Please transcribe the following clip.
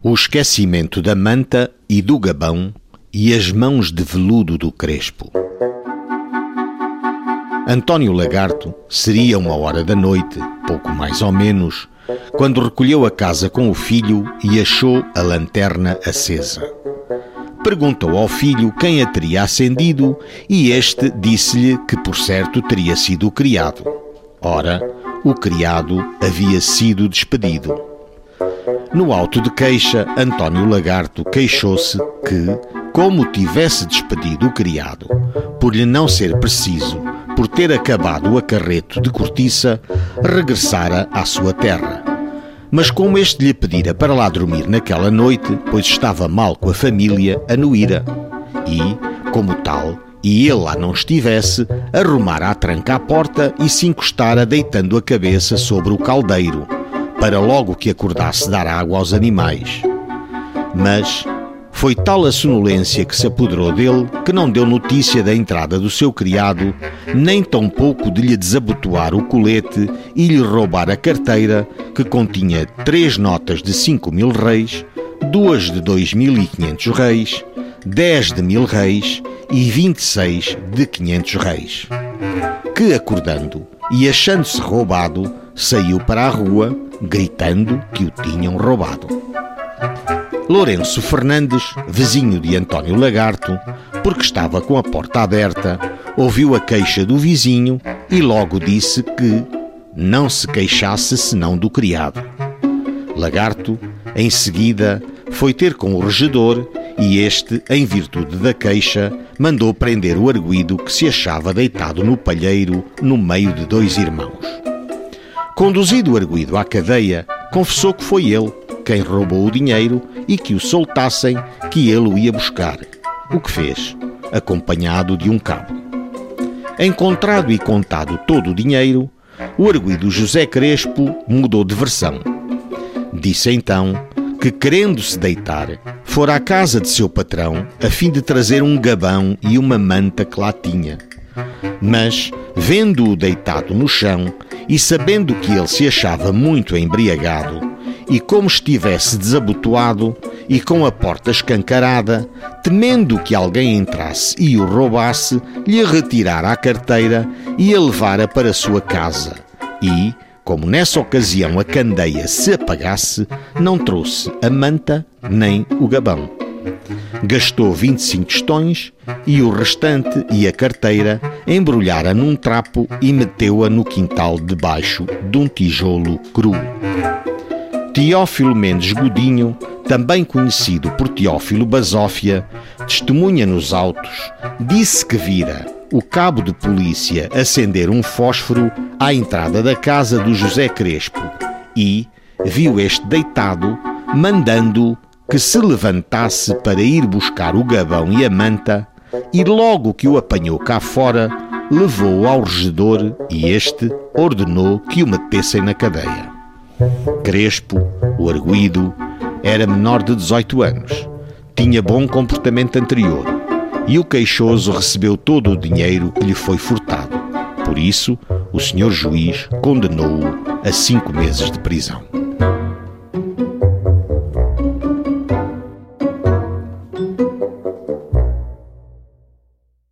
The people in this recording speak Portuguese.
O esquecimento da manta e do gabão e as mãos de veludo do Crespo. António Lagarto seria uma hora da noite, pouco mais ou menos, quando recolheu a casa com o filho e achou a lanterna acesa. Perguntou ao filho quem a teria acendido e este disse-lhe que, por certo, teria sido o criado. Ora, o criado havia sido despedido. No auto de queixa, António Lagarto queixou-se que, como tivesse despedido o criado, por lhe não ser preciso, por ter acabado o acarreto de cortiça, regressara à sua terra. Mas como este lhe pedira para lá dormir naquela noite, pois estava mal com a família, anuíra. E, como tal, e ele lá não estivesse, arrumara a tranca à porta e se encostara deitando a cabeça sobre o caldeiro para logo que acordasse dar água aos animais. Mas foi tal a sonolência que se apoderou dele que não deu notícia da entrada do seu criado, nem tampouco de lhe desabotoar o colete e lhe roubar a carteira, que continha três notas de cinco mil reis, duas de dois mil e quinhentos reis, dez de mil reis e vinte e seis de quinhentos reis. Que acordando e achando-se roubado, saiu para a rua, gritando que o tinham roubado. Lourenço Fernandes, vizinho de António Lagarto, porque estava com a porta aberta, ouviu a queixa do vizinho e logo disse que não se queixasse senão do criado. Lagarto, em seguida, foi ter com o regedor e este, em virtude da queixa, mandou prender o arguído que se achava deitado no palheiro no meio de dois irmãos. Conduzido arguído à cadeia, confessou que foi ele quem roubou o dinheiro e que o soltassem, que ele o ia buscar. O que fez, acompanhado de um cabo. Encontrado e contado todo o dinheiro, o arguído José Crespo mudou de versão. Disse então que, querendo-se deitar, fora à casa de seu patrão a fim de trazer um gabão e uma manta que lá tinha. Mas, vendo-o deitado no chão, e sabendo que ele se achava muito embriagado, e como estivesse desabotoado e com a porta escancarada, temendo que alguém entrasse e o roubasse, lhe retirara a carteira e a levara para sua casa. E, como nessa ocasião a candeia se apagasse, não trouxe a manta nem o gabão. Gastou 25 tostões e o restante e a carteira embrulhara num trapo e meteu-a no quintal debaixo de um tijolo cru. Teófilo Mendes Godinho, também conhecido por Teófilo Basófia, testemunha nos autos, disse que vira o cabo de polícia acender um fósforo à entrada da casa do José Crespo e viu este deitado, mandando que se levantasse para ir buscar o gabão e a manta, e logo que o apanhou cá fora, levou-o ao regedor e este ordenou que o metessem na cadeia. Crespo, o arguído, era menor de 18 anos, tinha bom comportamento anterior e o queixoso recebeu todo o dinheiro que lhe foi furtado. Por isso, o senhor juiz condenou-o a cinco meses de prisão.